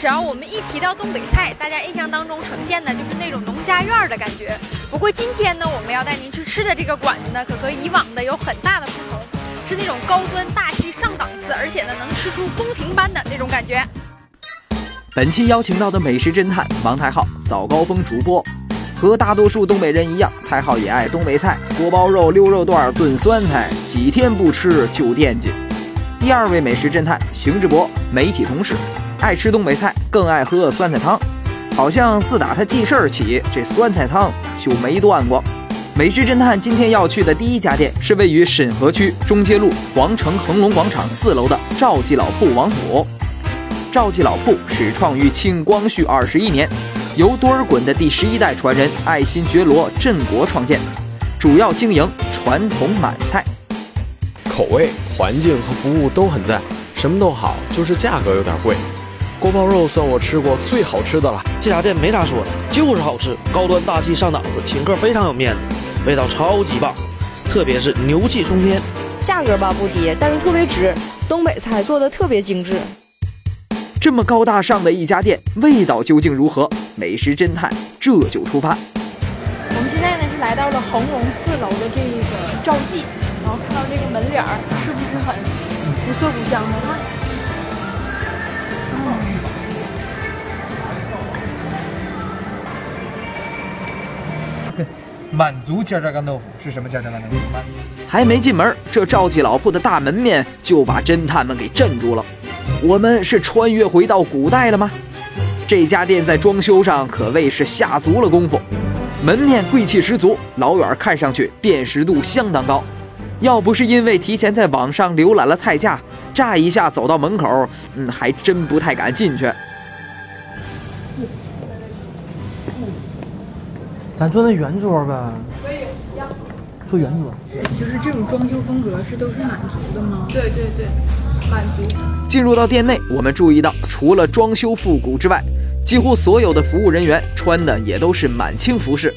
只要，我们一提到东北菜，大家印象当中呈现的就是那种农家院的感觉。不过今天呢，我们要带您去吃的这个馆子呢，可和以往的有很大的不同，是那种高端大气上档次，而且呢能吃出宫廷般的那种感觉。本期邀请到的美食侦探王太浩，早高峰主播。和大多数东北人一样，太浩也爱东北菜，锅包肉、溜肉段、炖酸菜，几天不吃就惦记。第二位美食侦探邢志博，媒体同事，爱吃东北菜，更爱喝酸菜汤。好像自打他记事儿起，这酸菜汤就没断过。美食侦探今天要去的第一家店是位于沈河区中街路皇城恒隆广场四楼的赵记老铺王府。赵记老铺始创于清光绪二十一年。由多尔衮的第十一代传人爱新觉罗振国创建，主要经营传统满菜，口味、环境和服务都很赞，什么都好，就是价格有点贵。锅包肉算我吃过最好吃的了，这家店没啥说的，就是好吃，高端大气上档次，请客非常有面子，味道超级棒，特别是牛气冲天。价格吧不低，但是特别值，东北菜做的特别精致。这么高大上的一家店，味道究竟如何？美食侦探这就出发。我们现在呢是来到了恒隆四楼的这个赵记，然后看到这个门脸儿是不是很古色古香的？看，满族尖炸干豆腐是什么尖炸干豆腐？还没进门，这赵记老铺的大门面就把侦探们给镇住了。我们是穿越回到古代了吗？这家店在装修上可谓是下足了功夫，门面贵气十足，老远看上去辨识度相当高。要不是因为提前在网上浏览了菜价，乍一下走到门口，嗯，还真不太敢进去。咱坐那圆桌呗。可以，坐圆桌。就是这种装修风格是都是满族的吗？对对对。满足。进入到店内，我们注意到，除了装修复古之外，几乎所有的服务人员穿的也都是满清服饰。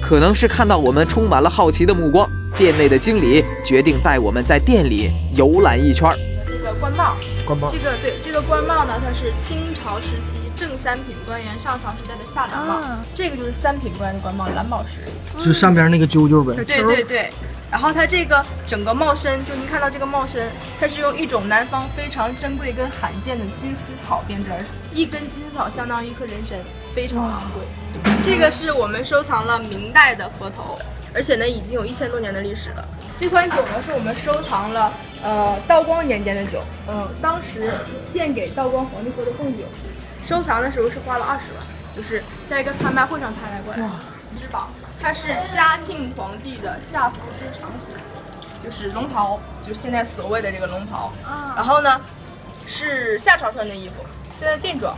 可能是看到我们充满了好奇的目光，店内的经理决定带我们在店里游览一圈。这个官帽，官帽，这个对，这个官帽呢，它是清朝时期正三品官员上朝时戴的下凉帽。这个就是三品官员的官帽，蓝宝石，就上边那个揪揪呗。对对对。然后它这个整个帽身，就您看到这个帽身，它是用一种南方非常珍贵跟罕见的金丝草编织而成，一根金丝草相当于一颗人参，非常昂贵。这个是我们收藏了明代的佛头，而且呢已经有一千多年的历史了。这款酒呢是我们收藏了，呃，道光年间的酒，嗯，当时献给道光皇帝喝的贡酒，收藏的时候是花了二十万，就是在一个拍卖会上拍卖过来的，之宝。它是嘉庆皇帝的下服之长服，就是龙袍，就是现在所谓的这个龙袍。啊。然后呢，是夏朝穿的衣服，现在定妆。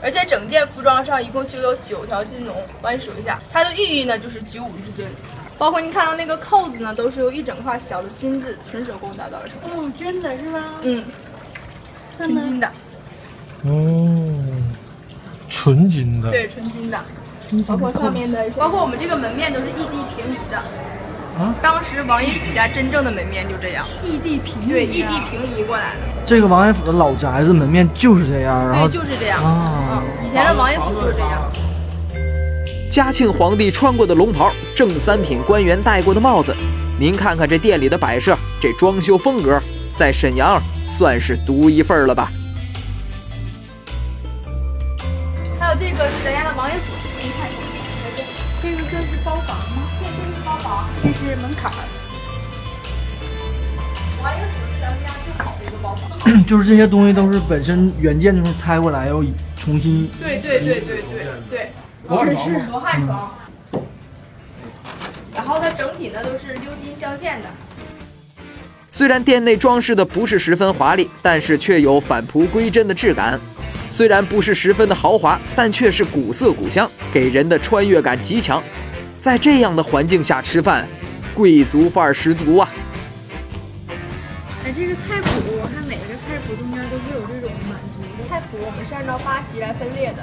而且整件服装上一共绣有九条金龙，帮你数一下。它的寓意呢就是九五至尊，包括你看到那个扣子呢，都是由一整块小的金子纯手工打造而成。哦，真的是吗？嗯，纯金的。哦，纯金的。对，纯金的。包括上面的，包括我们这个门面都是异地平移的。啊，当时王爷府家真正的门面就这样，异地平移，对，异地平移过来的。这个王爷府的老宅子门面就是这样，然后就是这样啊。以前的王爷府就是这样。嘉庆皇帝穿过的龙袍，正三品官员戴过的帽子，您看看这店里的摆设，这装修风格，在沈阳算是独一份了吧？是门槛儿。王爷府是咱们家最好的一个包房。就是这些东西都是本身原件就是拆过来，要重新。对对对对对对。这是罗汉床。然后它整体呢都是鎏金镶嵌的。虽然店内装饰的不是十分华丽，但是却有返璞归真的质感。虽然不是十分的豪华，但却是古色古香，给人的穿越感极强。在这样的环境下吃饭，贵族范儿十足啊！哎，这个菜谱，我看每个菜谱中间都是有这种满族的菜谱，我们是按照八旗来分列的，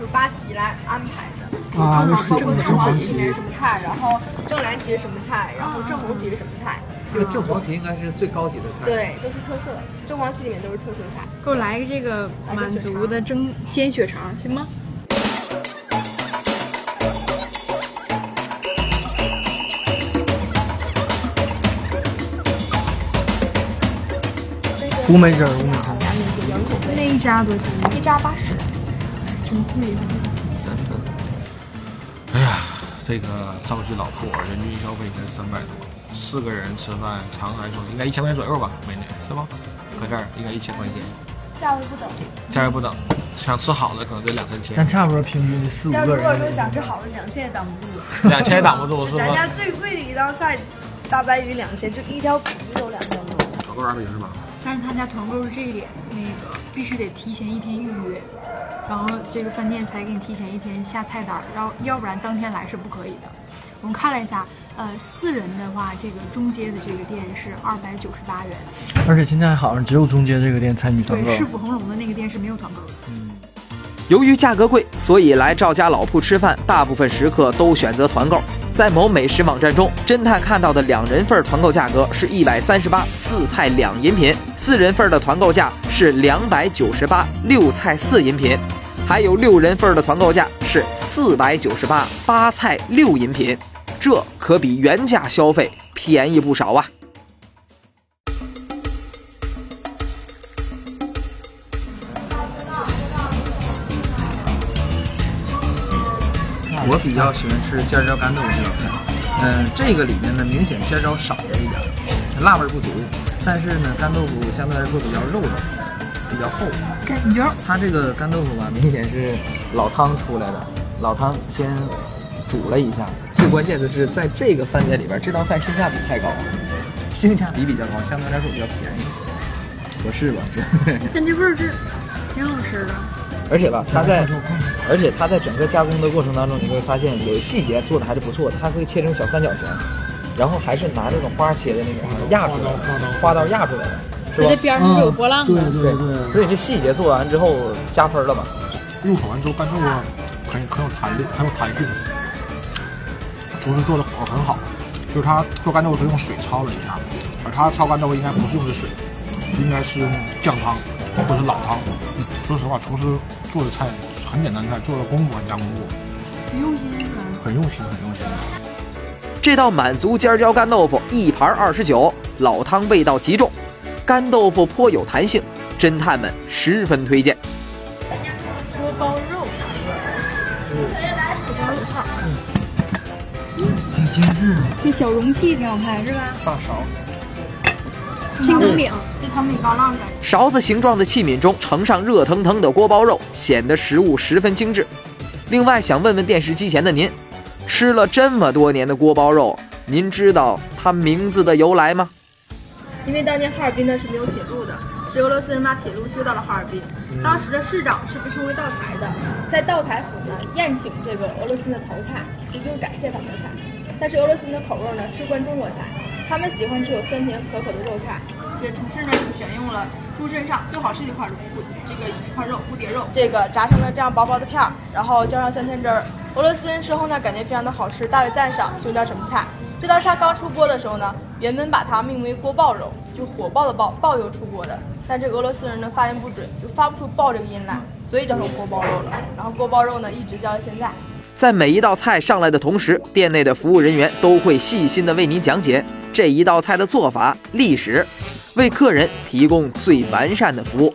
就八旗来安排的。啊，包括正黄旗里面是什么菜，然后正蓝旗是什么菜，然后正红旗是什么菜。这个正黄旗应该是最高级的菜。，对，都是特色，正黄旗里面都是特色菜。给我来一个这个满族的蒸煎血肠，行吗？乌梅汁儿，乌梅汁儿。那一扎多少钱？一扎八十，真贵。哎呀，这个赵记老铺人均消费才三百多，四个人吃饭，常来说应该一千块钱左右吧，美女是吧？搁这儿应该一千块钱，价位不等。价位不等，想吃好的可能得两三千但，差不多平均的四五要个人。如果说想吃好的，两千也挡不住。两千也挡不住是咱家？最贵的一道菜，大白鱼两千，就一条骨就有两千多。炒豆二块钱是吧？但是他家团购是这一点，那个必须得提前一天预约，然后这个饭店才给你提前一天下菜单儿，然后要不然当天来是不可以的。我们看了一下，呃，四人的话，这个中街的这个店是二百九十八元，而且现在好像只有中街这个店参与团购对，。市府恒隆的那个店是没有团购的。嗯由于价格贵，所以来赵家老铺吃饭，大部分食客都选择团购。在某美食网站中，侦探看到的两人份团购价格是一百三十八，四菜两饮品；四人份的团购价是两百九十八，六菜四饮品；还有六人份的团购价是四百九十八，八菜六饮品。这可比原价消费便宜不少啊！我比较喜欢吃尖椒干豆腐这道菜，嗯、这个里面呢明显尖椒少了一点，辣味不足，但是呢干豆腐相对来说比较肉的，比较厚。感觉它这个干豆腐吧，明显是老汤出来的，老汤先煮了一下。最关键的是，在这个饭店里边，这道菜性价比太高了，性价比比较高，相对来说比较便宜，合适吧？这但这味儿是挺好吃的。而且吧，它在，而且它在整个加工的过程当中，你会发现有细节做的还是不错的，它会切成小三角形，然后还是拿这种花切的那种压出来的，花刀压出来的，是吧它这？边上是有波浪对的。对对，所以这细节做完之后加分了吧？入口完之后，干豆腐很很有弹力，很有弹性。厨师做的火候很好，就是他做干豆腐是用水焯了一下，而他焯干豆腐应该不是用的水，应该是用酱汤或者是老汤。说实话，厨师做的菜很简单的菜，做的功夫很加功夫，很用心是吧？很用心，很用心。这道满族尖椒干豆腐一盘二十九，老汤味道极重，干豆腐颇有弹性，侦探们十分推荐。锅包肉，锅包肉套，挺精致的。这小容器挺好看是吧？大勺，青藤饼，这汤米高浪感觉。勺子形状的器皿中盛上热腾腾的锅包肉，显得食物十分精致。另外，想问问电视机前的您，吃了这么多年的锅包肉，您知道它名字的由来吗？因为当年哈尔滨呢是没有铁路的，是俄罗斯人把铁路修到了哈尔滨。当时的市长是被称为道台的，在道台府呢宴请这个俄罗斯的头菜，其实就是感谢他们的菜。但是俄罗斯人的口味呢吃惯中国菜，他们喜欢吃有酸甜可口的肉菜，所以厨师呢就选用了猪身上最好吃的一块肉，这个一块肉蝴蝶肉，这个炸成了这样薄薄的片儿，然后浇上酸甜汁儿。俄罗斯人吃后呢感觉非常的好吃，大为赞赏，就叫什么菜？这道菜刚出锅的时候呢，原本把它命为锅爆肉，就火爆的爆，爆油出锅的。但这俄罗斯人呢发音不准，就发不出爆这个音来，所以叫成锅爆肉了。然后锅爆肉呢一直叫到现在。在每一道菜上来的同时，店内的服务人员都会细心的为您讲解这一道菜的做法、历史，为客人提供最完善的服务。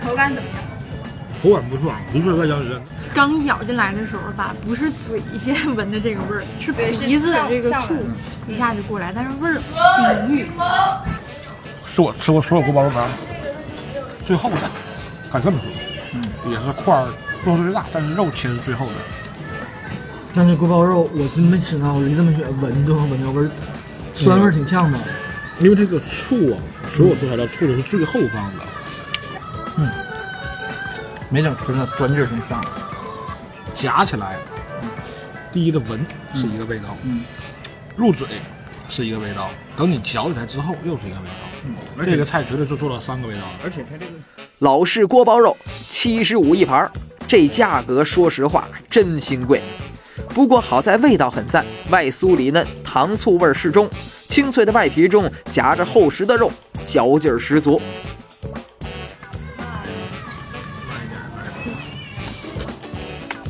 口感怎么样？口感不错，不是外焦里嫩。刚咬进来的时候吧，不是嘴先闻的这个味儿，是鼻子的这个醋一下就过来，但是味儿挺浓郁。是我吃过所有锅包肉里面最厚的，敢这么说。嗯，也是块儿肉最大，但是肉切是最厚的。但是锅包肉我是没吃到，我离这么远闻都能闻到味儿，酸味儿挺呛的。因为这个醋啊，所有做材料醋都是最后放的。嗯没等吃那酸劲儿挺上。夹起来，第一的闻是一个味道，嗯入嘴是一个味道，等你嚼起来之后又是一个味道。这个菜绝对是做了三个味道的。而且它这个老式锅包肉七十五一盘儿，这价格说实话真心贵。不过好在味道很赞，外酥里嫩，糖醋味儿适中，清脆的外皮中夹着厚实的肉，嚼劲儿十足。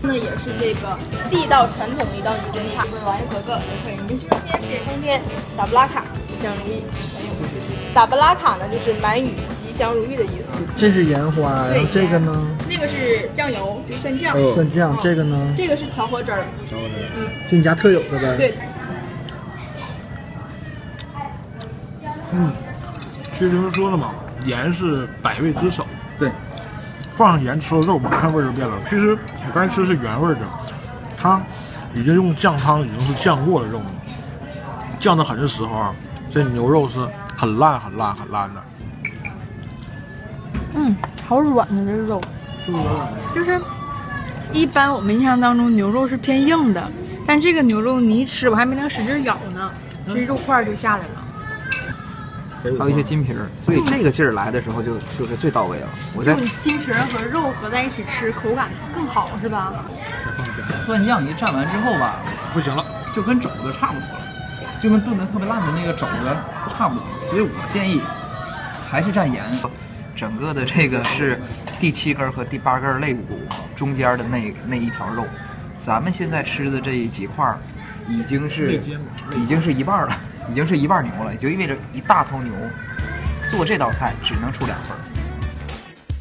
那也是这个地道传统的一道女真菜，各位王爷格格、游客人民续春天，事业冲天，萨布拉卡吉祥如意。萨布拉卡呢，就是满语吉祥如意的意思。这是盐花，然后这个呢？那个是酱油，就是蒜酱。蒜酱，这个呢？这个是调和汁儿。调和汁儿。嗯，就你家特有的呗。对。嗯，其实就是说了嘛，盐是百味之首。对。放上盐吃了肉，马上味儿就变了。其实我刚才吃是原味的，它已经用酱汤已经是酱过了肉了，酱的很的时候啊，这牛肉是很烂、很烂、很烂的。嗯，好软的这个肉，就是一般我们印象当中牛肉是偏硬的，但这个牛肉你一吃，我还没能使劲咬呢，这肉块就下来了。还有一些筋皮儿，所以这个劲儿来的时候就就是最到位了。我在筋皮儿和肉合在一起吃，口感更好，是吧？蒜酱一蘸完之后吧，不行了，就跟肘子差不多了，就跟炖的特别烂的那个肘子差不多。所以我建议还是蘸盐。整个的这个是第七根和第八根肋骨中间的那那一条肉，咱们现在吃的这几块儿已经是已经是一半了。已经是一半牛了，也就意味着一大头牛做这道菜只能出两份。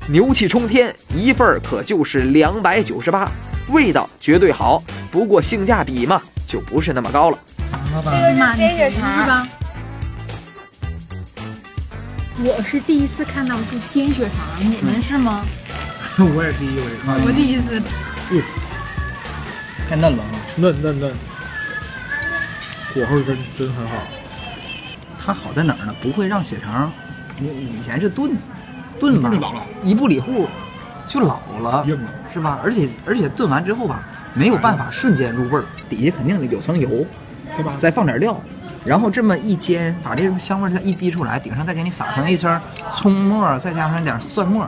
牛气冲天，一份可就是两百九十八，味道绝对好，不过性价比嘛就不是那么高了。这个是煎血肠是吧？我是第一次看到是煎血肠，你们是吗？我也第一回看。我第一次。嗯，太嫩了啊！嫩嫩嫩，火候真真很好。它好在哪儿呢？不会让血肠，你以前是炖，炖吧，一不里户就老了，硬了，是吧？而且而且炖完之后吧，没有办法瞬间入味儿，底下肯定有层油，对吧？再放点料，然后这么一煎，把这种香味儿再一逼出来，顶上再给你撒上一层葱末，再加上点蒜末，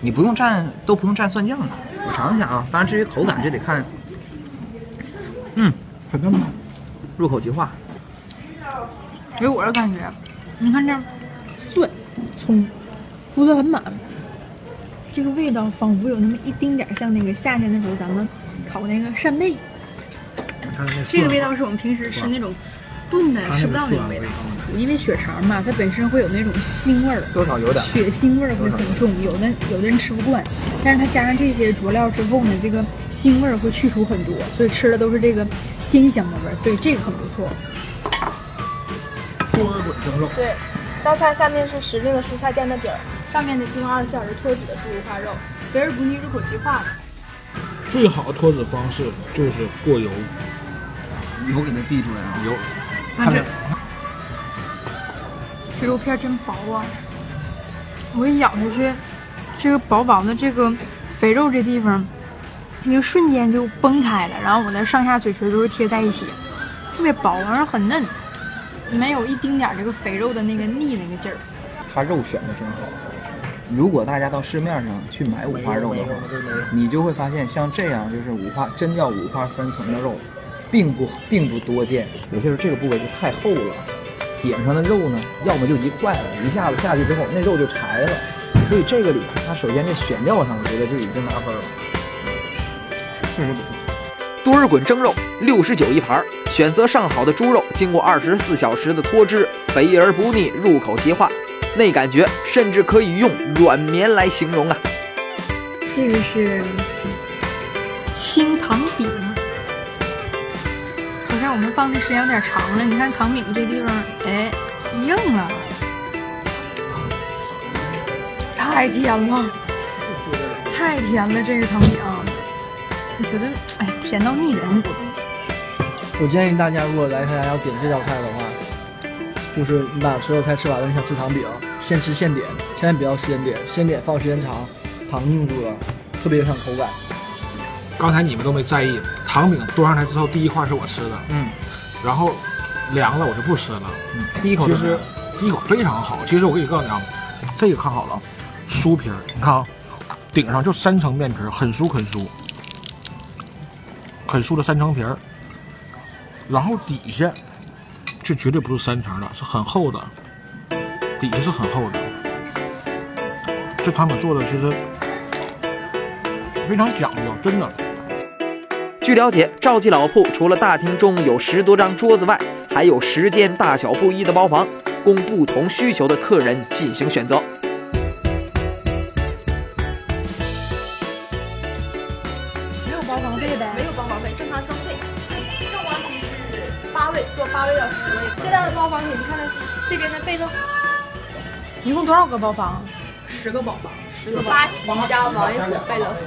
你不用蘸都不用蘸蒜酱了。我尝一下啊，当然至于口感这得看，嗯，很嫩吗？入口即化。给我的感觉，你看这蒜、葱铺的很满，这个味道仿佛有那么一丁点像那个夏天的时候咱们烤那个扇贝。这个味道是我们平时吃那种炖的吃不到那种味道，因为血肠嘛，它本身会有那种腥味儿，多少有点血腥味儿会很重，有的有的人吃不惯，但是它加上这些佐料之后呢，这个腥味儿会去除很多，所以吃的都是这个鲜香的味儿，所以这个很不错。锅儿滚蒸肉，对，道菜下面是时令的蔬菜垫的底儿，上面的京二十小时脱脂的猪五花肉，肥而不腻，入口即化的。最好的脱脂方式就是过油，油给它逼出来啊！油，看这这肉片真薄啊！我一咬下去，这个薄薄的这个肥肉这地方，一个瞬间就崩开了，然后我的上下嘴唇都是贴在一起，特别薄，然后很嫩。没有一丁点这个肥肉的那个腻那个劲儿，它肉选的真好。如果大家到市面上去买五花肉的话，你就会发现像这样就是五花真叫五花三层的肉，并不并不多见。有些时候这个部位就太厚了，顶上的肉呢，要么就一块了，一下子下去之后那肉就柴了。所以这个里它首先这选料上，我觉得就已经拿分了，确实不错。多尔衮蒸肉六十九一盘，选择上好的猪肉，经过二十四小时的脱脂，肥而不腻，入口即化，那感觉甚至可以用软绵来形容啊！这个是清糖饼，我们放的时间有点长了。你看糖饼这地方，哎，硬了，太甜了，太甜了，这个糖饼。我觉得，哎，甜到腻人。我建议大家，如果来他家要点这道菜的话，就是你把所有菜吃完了，你想吃糖饼，现吃现点，千万不要先点，先点放时间长，糖硬住了，特别影响口感。刚才你们都没在意，糖饼端上来之后，第一块是我吃的，嗯，然后凉了我就不吃了。嗯，第一口其实第一口非常好。其实我给你告诉你啊，这个看好了，酥皮儿，你看啊，顶上就三层面皮儿，很酥很酥。很酥的三层皮儿，然后底下这绝对不是三层的，是很厚的，底下是很厚的。这糖饼做的其实非常讲究，真的。据了解，赵记老铺除了大厅中有十多张桌子外，还有十间大小不一的包房，供不同需求的客人进行选择。没有包房费呗？没有包房费，正常消费。正王旗是八位，坐八位到十位。最大的包房，你们看的是这边的贝乐府，一共多少个包房？十个包房，十个八旗加王爷府、贝勒府。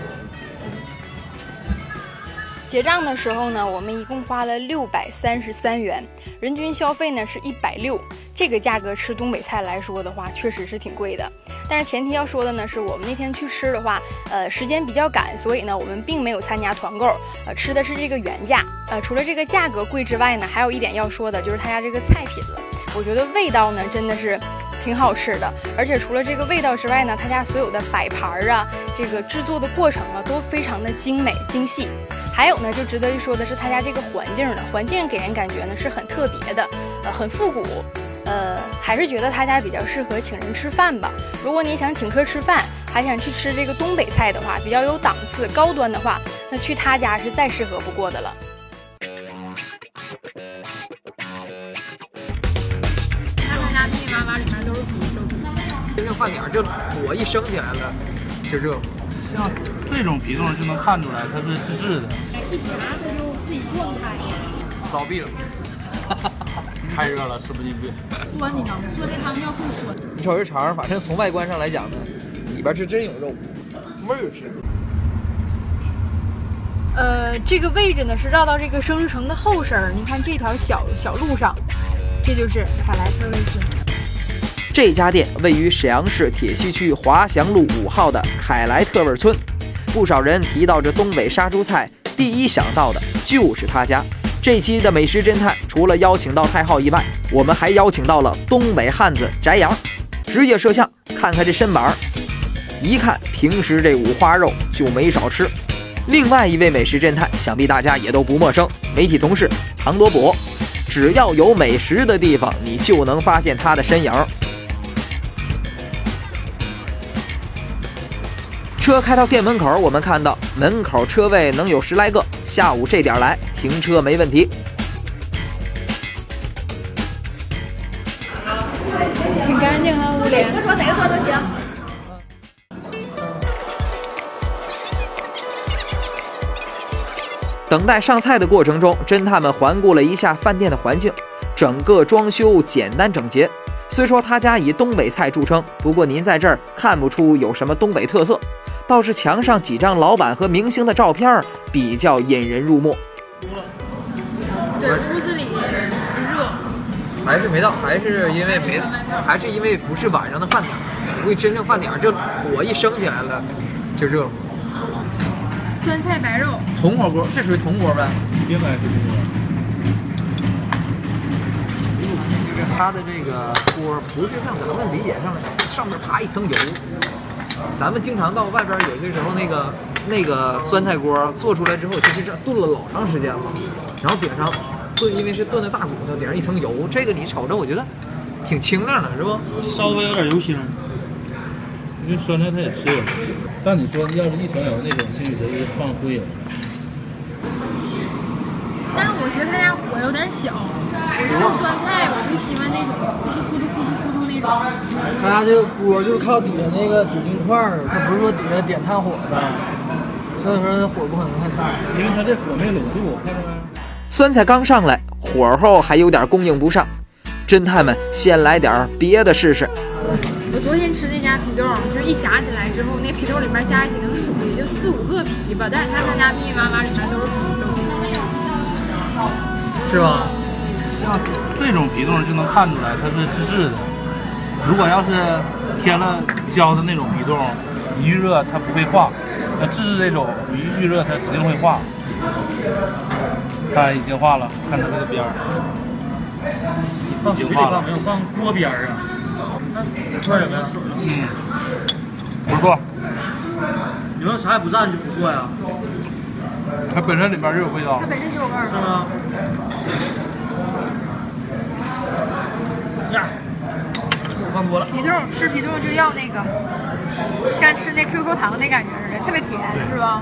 结账的时候呢，我们一共花了六百三十三元，人均消费呢是一百六。这个价格吃东北菜来说的话，确实是挺贵的。但是前提要说的呢，是我们那天去吃的话，呃，时间比较赶，所以呢，我们并没有参加团购，呃，吃的是这个原价。呃，除了这个价格贵之外呢，还有一点要说的就是他家这个菜品了，我觉得味道呢真的是挺好吃的。而且除了这个味道之外呢，他家所有的摆盘儿啊，这个制作的过程啊，都非常的精美精细。还有呢，就值得一说的是他家这个环境了，环境给人感觉呢是很特别的，呃，很复古。呃，还是觉得他家比较适合请人吃饭吧。如果你想请客吃饭，还想去吃这个东北菜的话，比较有档次、高端的话，那去他家是再适合不过的了。看他家密密麻麻里面都是皮，都是皮。真正饭点儿这火一升起来了，就热。像这种皮冻就能看出来它是自制的。一夹它就自己断开。倒闭了。太热了，吃不进去。酸，你知道吗？酸的汤要更酸。你瞅这肠，反正从外观上来讲呢，里边是真有肉，味儿是。呃，这个位置呢是绕到这个生日城的后身儿。你看这条小小路上，这就是凯莱特味村。这家店位于沈阳市铁西区华祥路五号的凯莱特味村。不少人提到这东北杀猪菜，第一想到的就是他家。这期的美食侦探，除了邀请到太昊以外，我们还邀请到了东北汉子翟阳，职业摄像，看看这身板儿，一看平时这五花肉就没少吃。另外一位美食侦探，想必大家也都不陌生，媒体同事唐多博。只要有美食的地方，你就能发现他的身影。车开到店门口，我们看到门口车位能有十来个。下午这点来，停车没问题。挺干净啊，屋里。说哪个座都行。等待上菜的过程中，侦探们环顾了一下饭店的环境，整个装修简单整洁。虽说他家以东北菜著称，不过您在这儿看不出有什么东北特色。倒是墙上几张老板和明星的照片比较引人入目。对，屋子里热。还是没到，还是因为没，还是因为不是晚上的饭点。估计真正饭点，这火一升起来了，就热乎。酸菜白肉。铜火锅，这属于铜锅呗？应该是铜锅。就是它的这个锅不是像咱们理解上的上面爬一层油。咱们经常到外边，有些时候那个那个酸菜锅做出来之后，其实这炖了老长时间了，然后顶上炖，因为是炖的大骨头，顶上一层油，这个你瞅着我觉得挺清亮的，是不？稍微有点油腥，因为酸菜它也吃油。但你说要是一层油那种，兴许是放灰了。但是我觉得他家火有点小，我吃酸菜我就喜欢那种咕嘟咕嘟咕嘟咕他家这个锅就是靠底下那个酒精块儿，它不是说底下点炭火的，所以说火不可能太大，因为它这火没拢住，看到没？酸菜刚上来，火候还有点供应不上，侦探们先来点别的试试。我昨天吃那家皮冻，就是一夹起来之后，那皮冻里面加一起能数也就四五个皮吧，但是看他家密密麻麻里面都是皮冻。是吧？像这种皮冻就能看出来它是自制的。如果要是添了胶的那种皮冻，一遇热它不会化。那自制这种一遇热它指定会化。看已经化了，看它这个边儿。放水里放没有？放锅边儿啊。那块有没有水？嗯，不错。你要啥也不蘸就不错呀。它本身里面就有味道。它本身就有味儿。是吗？吃皮冻就要那个，像吃那 QQ 糖那感觉似的，特别甜，是吧？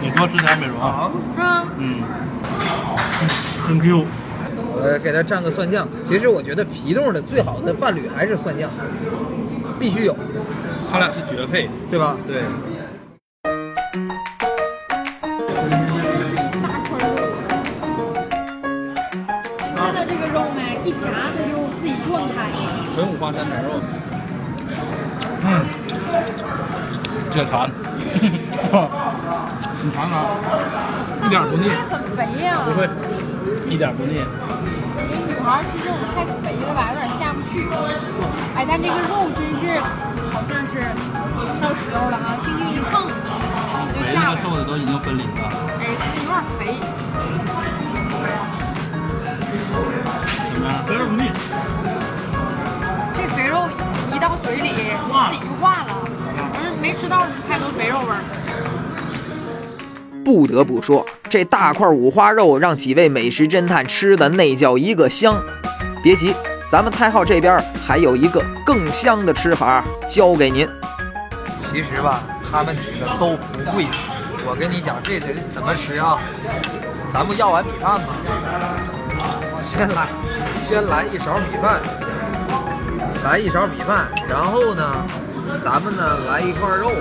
你多吃点美容啊。是吗？嗯，很 Q。我给它蘸个蒜酱。其实我觉得皮冻的最好的伴侣还是蒜酱，必须有，它俩是绝配，对吧？对。解馋。你尝尝，一点不腻。很肥呀。不会，一点不腻。女孩吃这种太肥了吧，有点下不去。哎，但这个肉真是好像是到时候了啊，轻轻一碰，它就下来了。瘦的都已经分离了。哎，这有点肥。怎么样？肥而不腻。这肥肉一到嘴里自己就化了，吃到太多肥肉味儿。不得不说，这大块五花肉让几位美食侦探吃的那叫一个香。别急，咱们太浩这边还有一个更香的吃法教给您。其实吧，他们几个都不会。我跟你讲，这得怎么吃啊？咱不要碗米饭吗？先来，先来一勺米饭，来一勺米饭，然后呢，咱们呢来一块肉，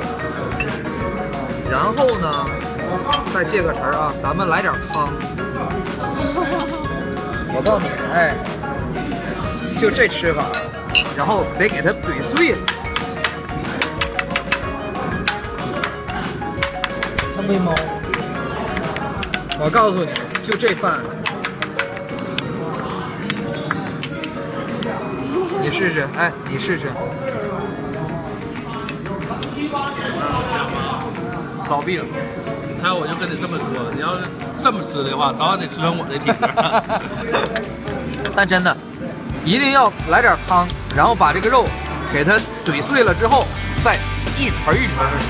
然后呢。再借个词儿啊，咱们来点汤。我告诉你，哎，就这吃法，然后得给它怼碎了，像喂猫。我告诉你，就这饭，你试试，哎，你试试。老毕了。你看，我就跟你这么说，你要是这么吃的话，早晚得吃成我的体格。但真的，一定要来点汤，然后把这个肉给它怼碎了之后，再一锤一锤的吃。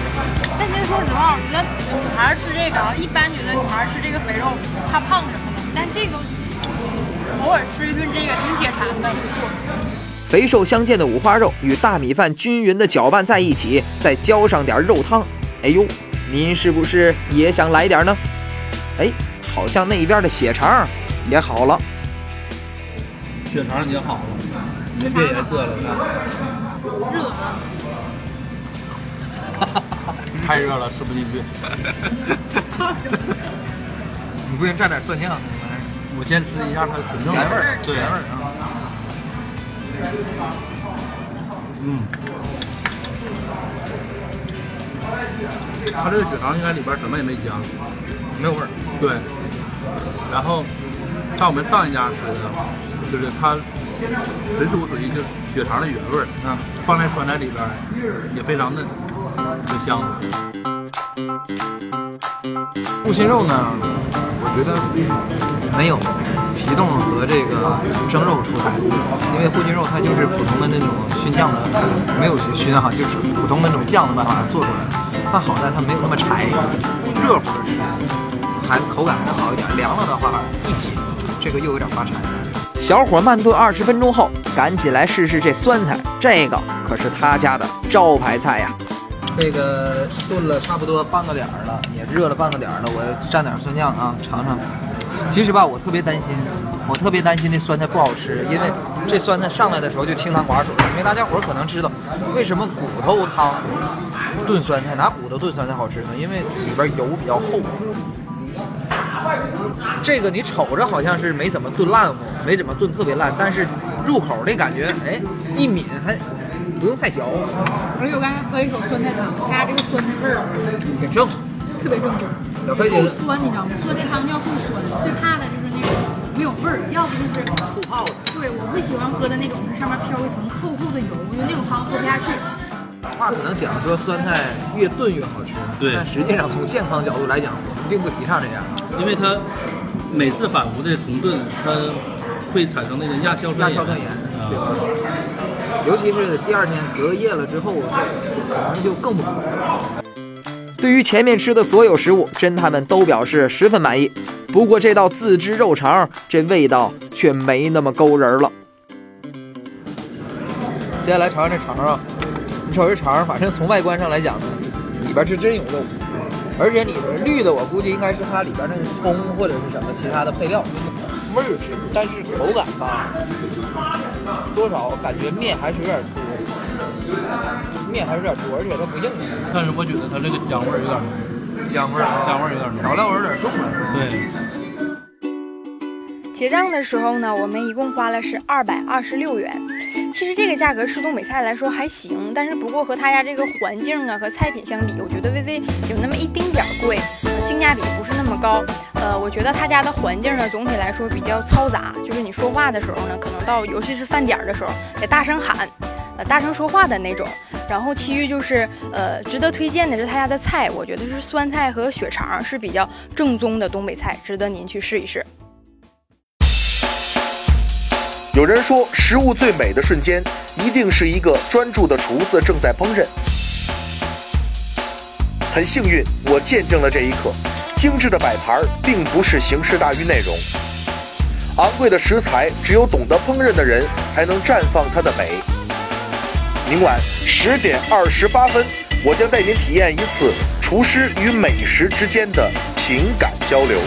但其实说实话，我觉得女孩吃这个啊，一般觉得女孩吃这个肥肉怕胖什么的，但这个偶尔吃一顿这个挺解馋的，不错。肥瘦相间的五花肉与大米饭均匀的搅拌在一起，再浇上点肉汤，哎呦！您是不是也想来点呢？哎，好像那边的血肠也好了。血肠也好了，没变颜色了，热。太热了，吃不进去。你不行蘸点蒜酱，我先吃一下它的纯正原味儿，对原味儿啊。嗯。它这个血肠应该里边什么也没加，没有味儿。对。然后，像我们上一家吃的，就是它纯属属于就血肠的原味儿啊，放在酸奶里边也非常嫩，很香。护心肉呢，我觉得没有皮冻和这个蒸肉出彩，因为护心肉它就是普通的那种熏酱的，没有熏哈，就是普通的那种酱的办法做出来。但好在它没有那么柴，热乎的吃还口感还能好一点。凉了的话一紧，这个又有点发柴。小火慢炖二十分钟后，赶紧来试试这酸菜，这个可是他家的招牌菜呀。这个炖了差不多半个点儿了，也热了半个点儿了，我蘸点酸酱啊，尝尝。其实吧，我特别担心，我特别担心这酸菜不好吃，因为这酸菜上来的时候就清汤寡水。因为大家伙儿可能知道，为什么骨头汤。炖酸菜拿骨头炖酸菜好吃呢，因为里边油比较厚。这个你瞅着好像是没怎么炖烂乎，没怎么炖特别烂，但是入口的感觉，哎，一抿还不用太嚼。而且我刚才喝了一口酸菜汤，它这个酸菜味儿挺正，特别正宗。小飞姐够酸，你知道吗？酸菜汤要够酸，最怕的就是那种没有味儿，要不就是醋泡的。对，我不喜欢喝的那种是上面飘一层厚厚的油，我觉得那种汤喝不下去。话可能讲说酸菜越炖越好吃，对，但实际上从健康角度来讲，我们并不提倡这样，因为它每次反复的重炖，它会产生那个亚硝亚硝酸盐，对吧？尤其是第二天隔夜了之后，可能就更不好。对于前面吃的所有食物，侦探们都表示十分满意。不过这道自制肉肠，这味道却没那么勾人了。接下来尝尝这肠啊，你瞅这肠，反正从外观上来讲，里边是真有肉，而且里边绿的，我估计应该是它里边那个葱或者是什么其他的配料，味儿是，但是口感吧，多少感觉面还是有点多，面还是有点多，而且它不硬。但是我觉得它这个姜味儿有点浓，姜味儿啊，姜味儿有点浓，调料味儿有点重了。对。结账的时候呢，我们一共花了是二百二十六元。其实这个价格吃东北菜来说还行，但是不过和他家这个环境啊和菜品相比，我觉得微微有那么一丁点儿贵，性价比不是那么高。呃，我觉得他家的环境呢，总体来说比较嘈杂，就是你说话的时候呢，可能到尤其是饭点儿的时候得大声喊，呃，大声说话的那种。然后其余就是呃，值得推荐的是他家的菜，我觉得是酸菜和血肠是比较正宗的东北菜，值得您去试一试。有人说，食物最美的瞬间，一定是一个专注的厨子正在烹饪。很幸运，我见证了这一刻。精致的摆盘并不是形式大于内容，昂贵的食材只有懂得烹饪的人才能绽放它的美。明晚十点二十八分，我将带您体验一次厨师与美食之间的情感交流。